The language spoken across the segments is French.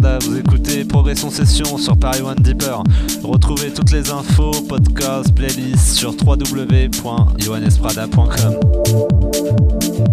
Vous écoutez Progression Session sur Paris One Deeper. Retrouvez toutes les infos, podcasts, playlists sur www.johannesprada.com.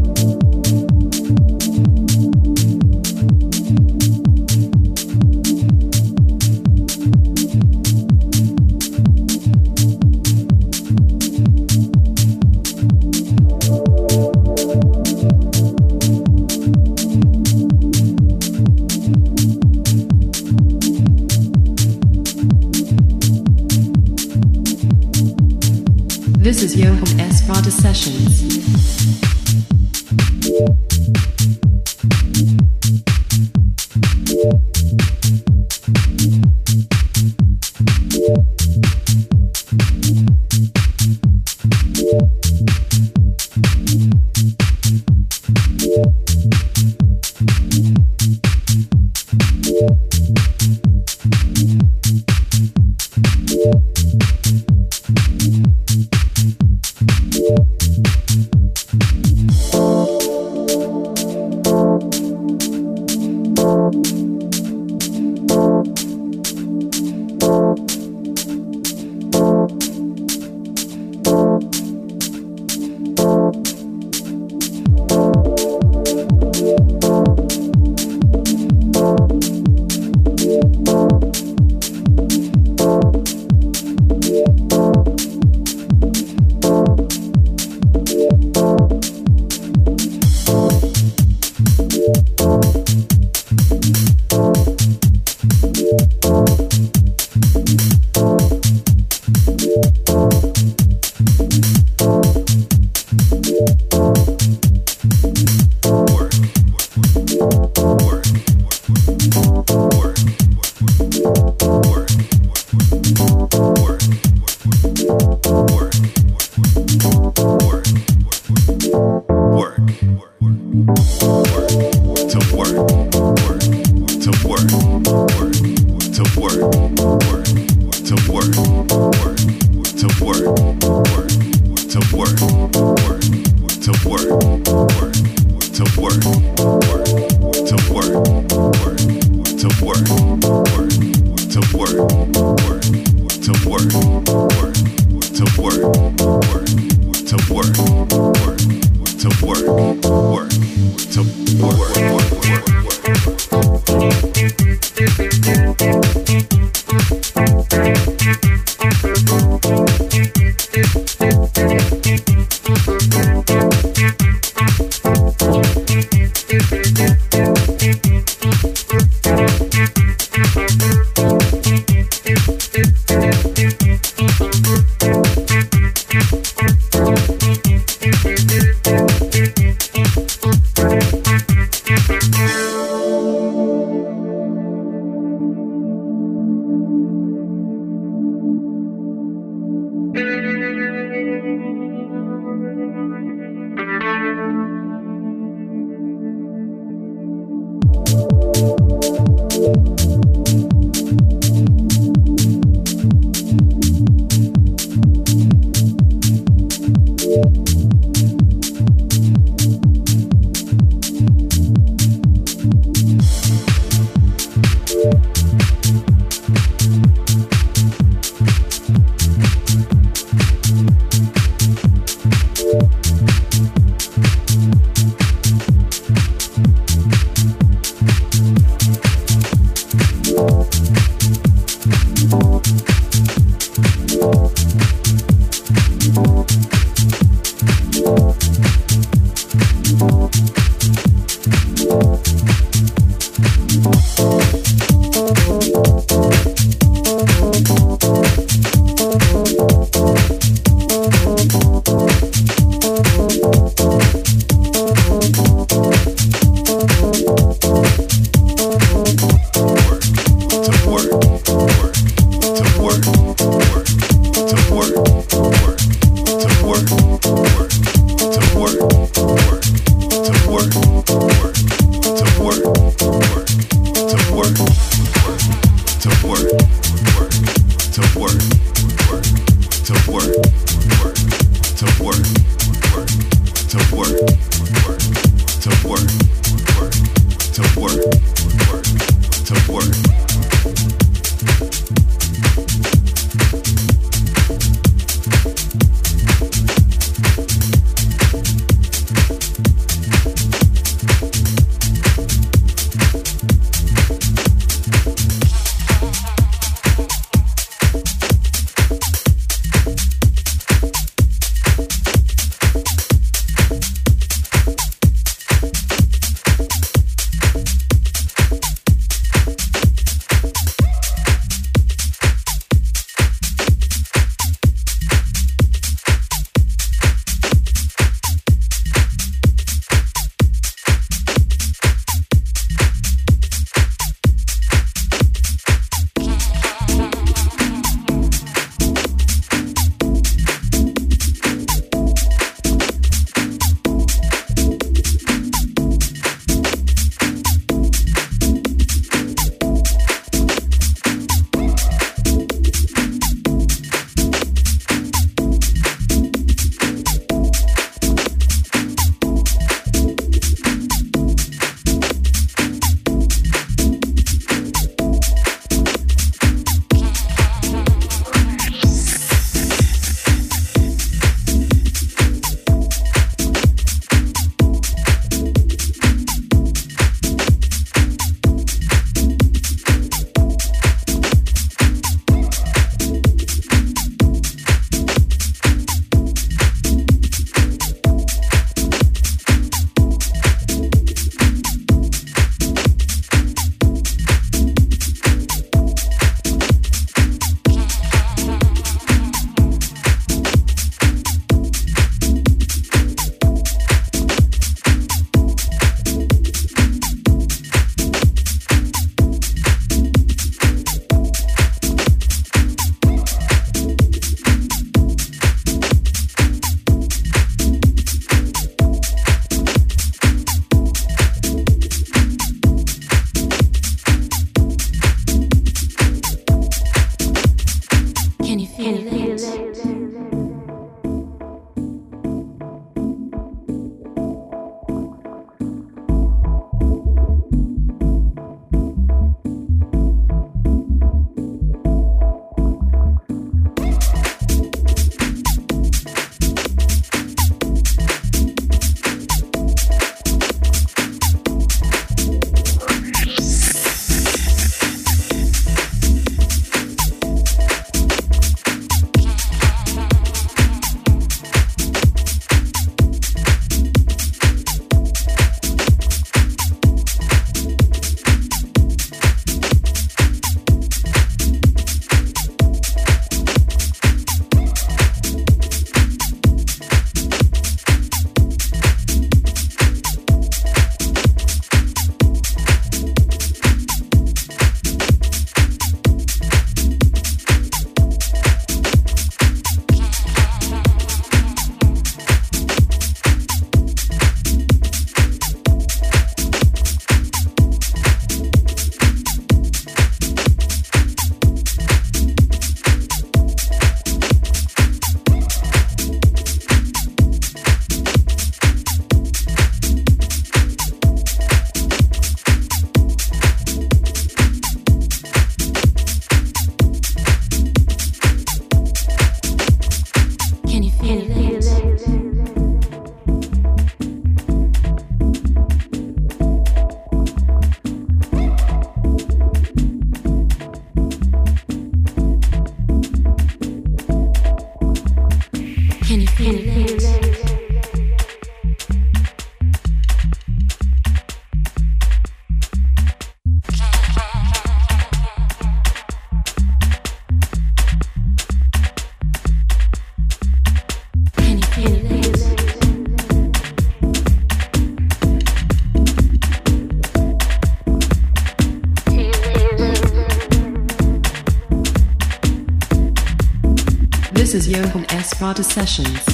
Prada Sessions.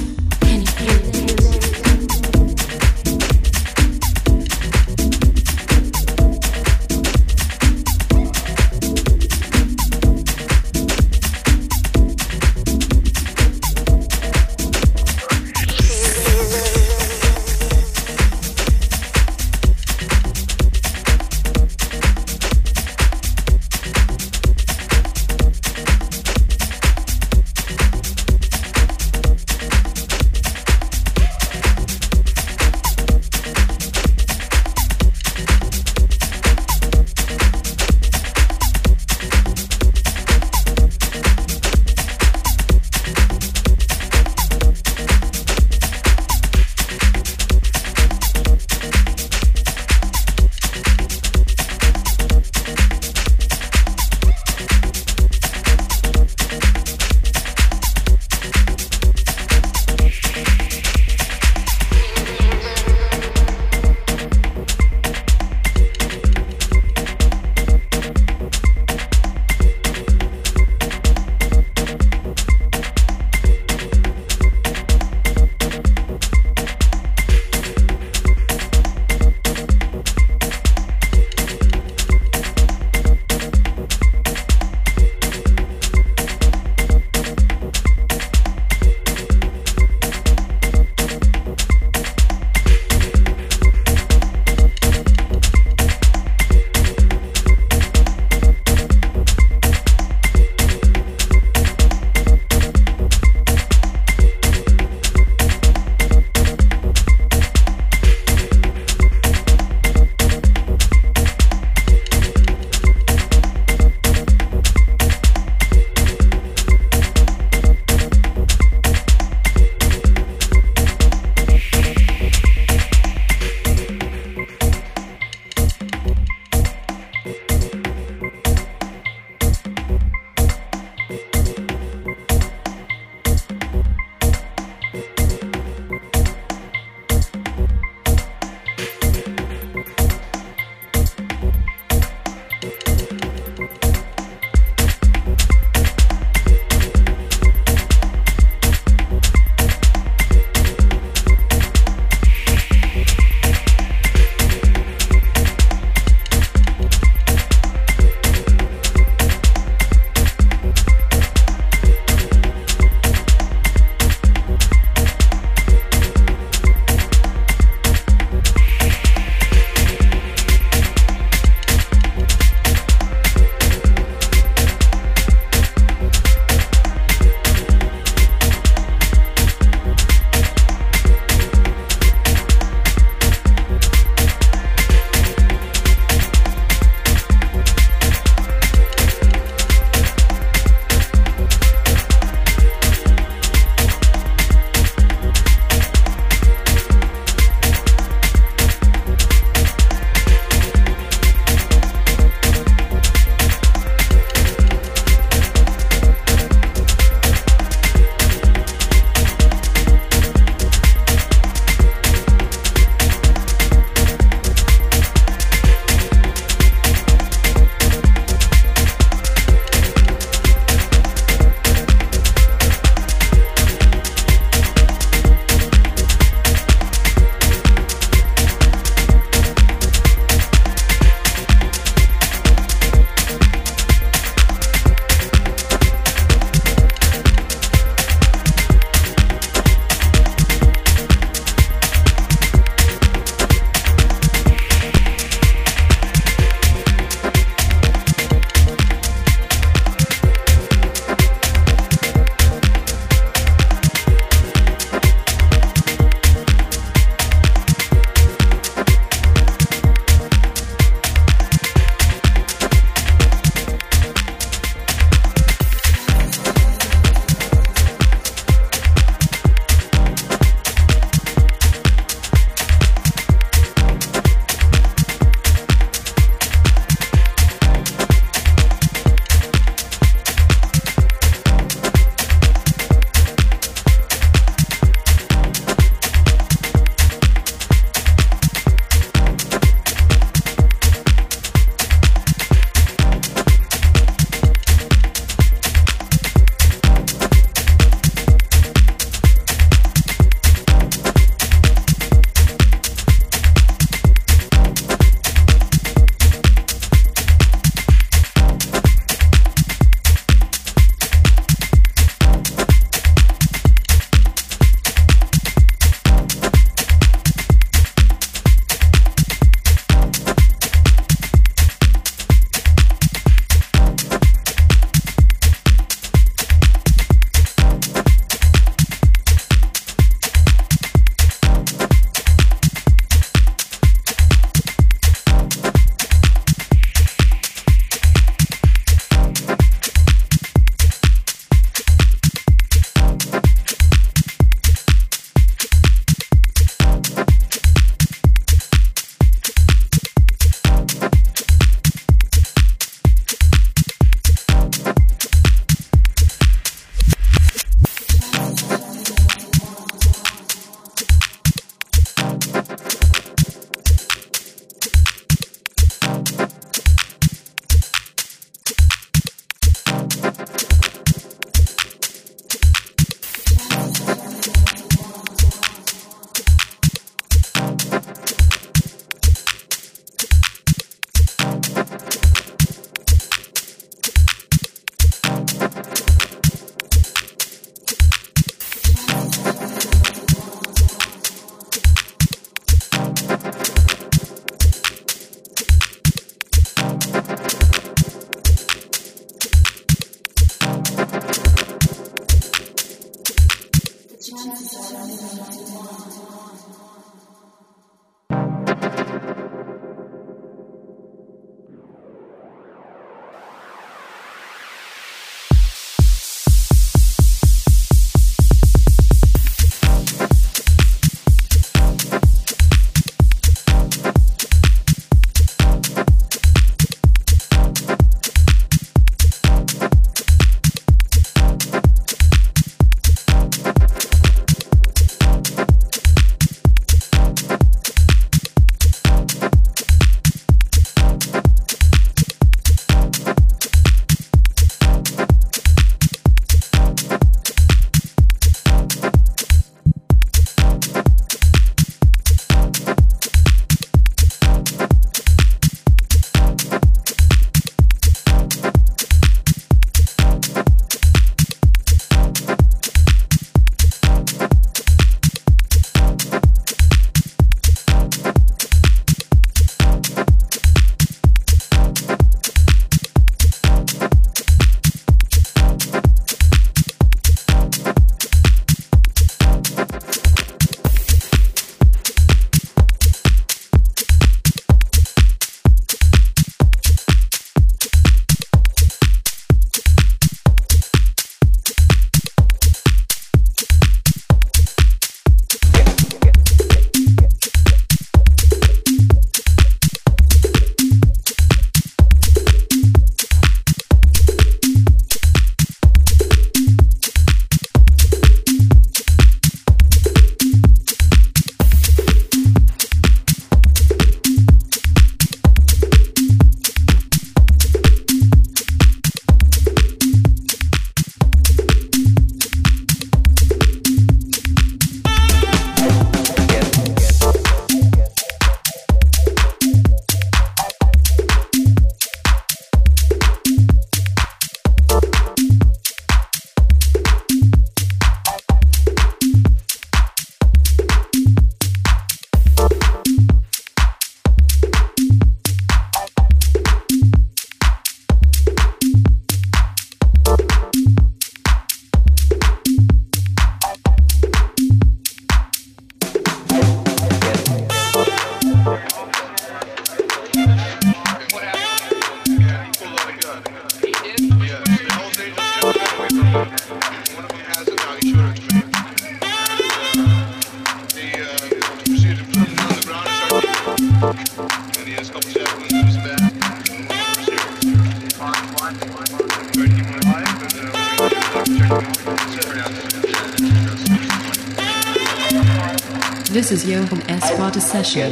选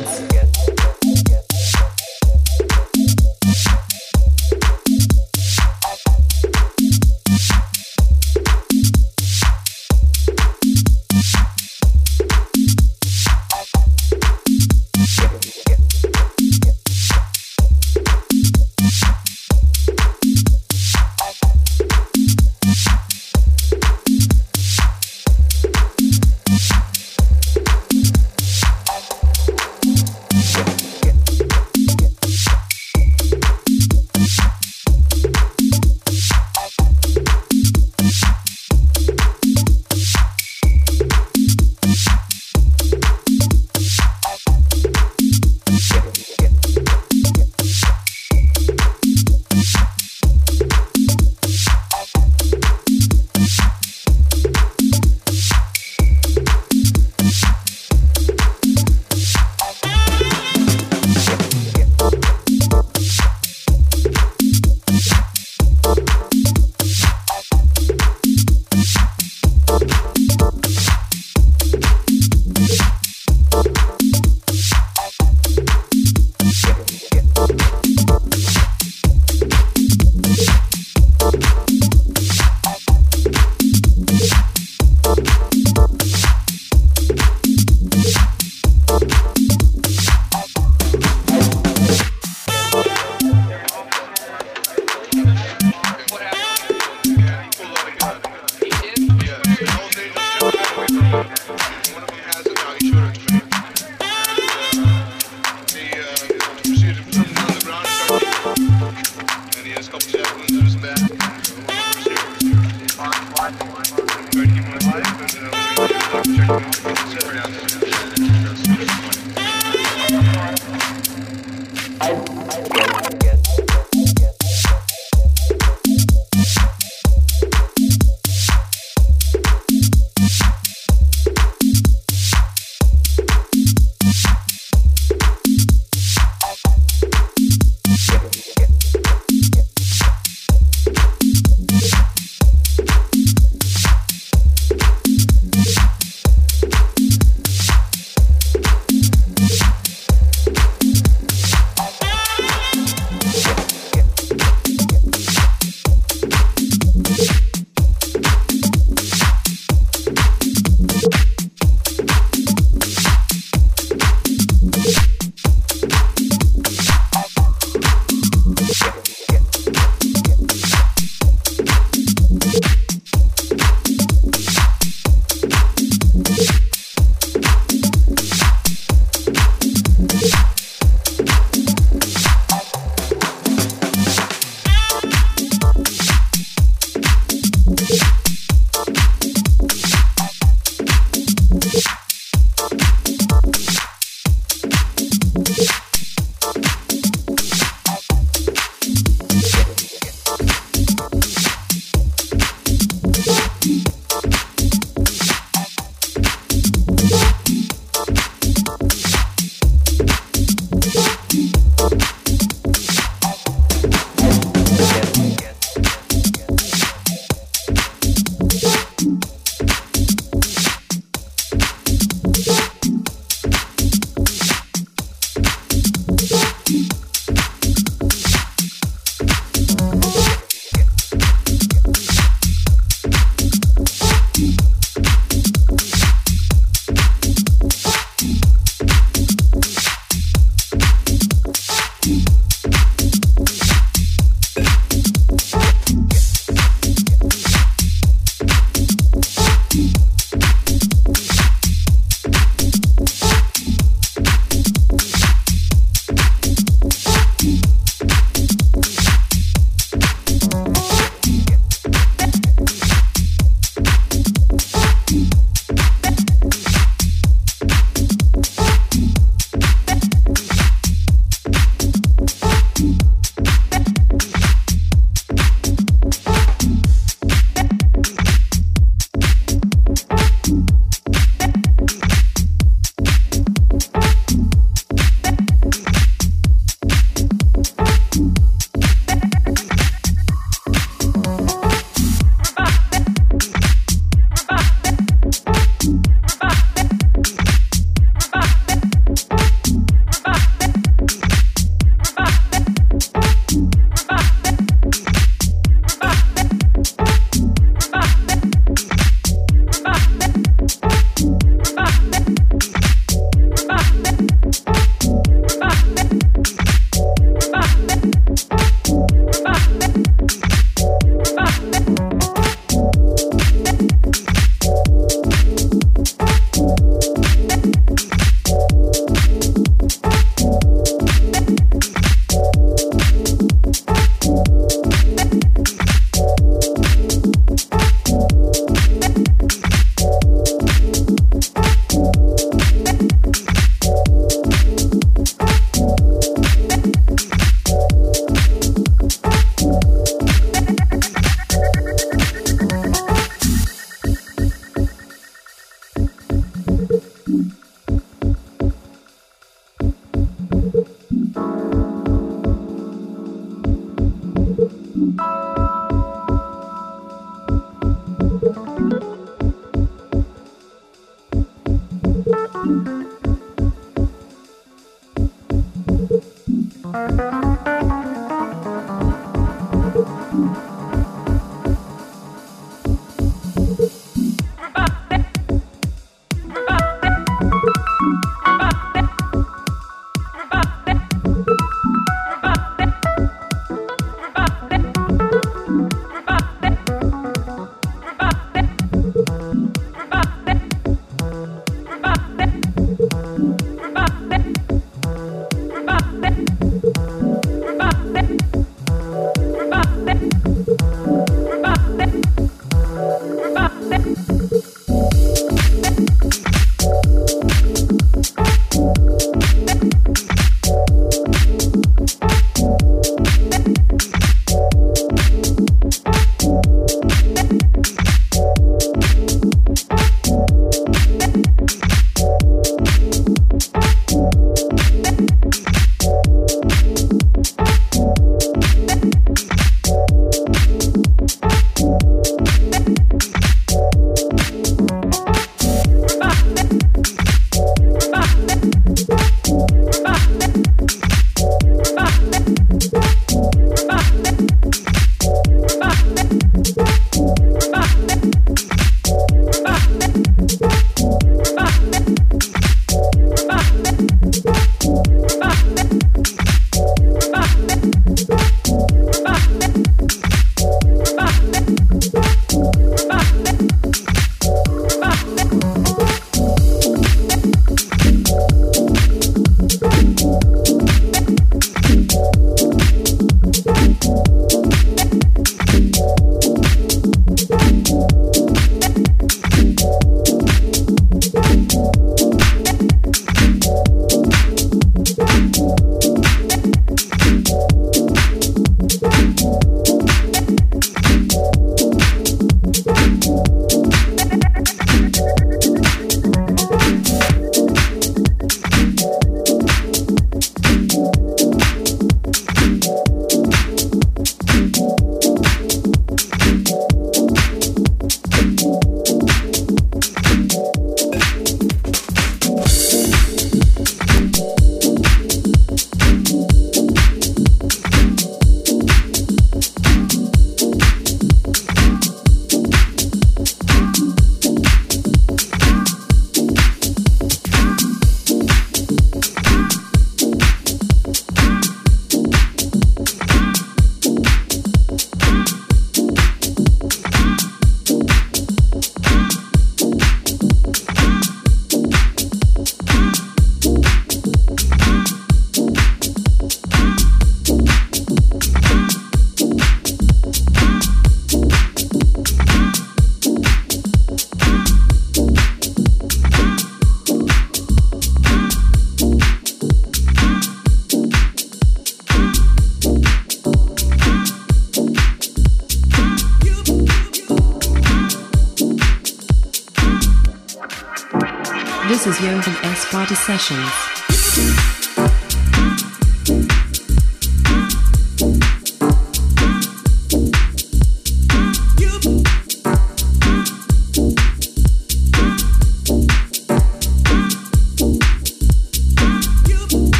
Sessions.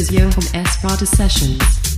Is Yo from Esparta Sessions.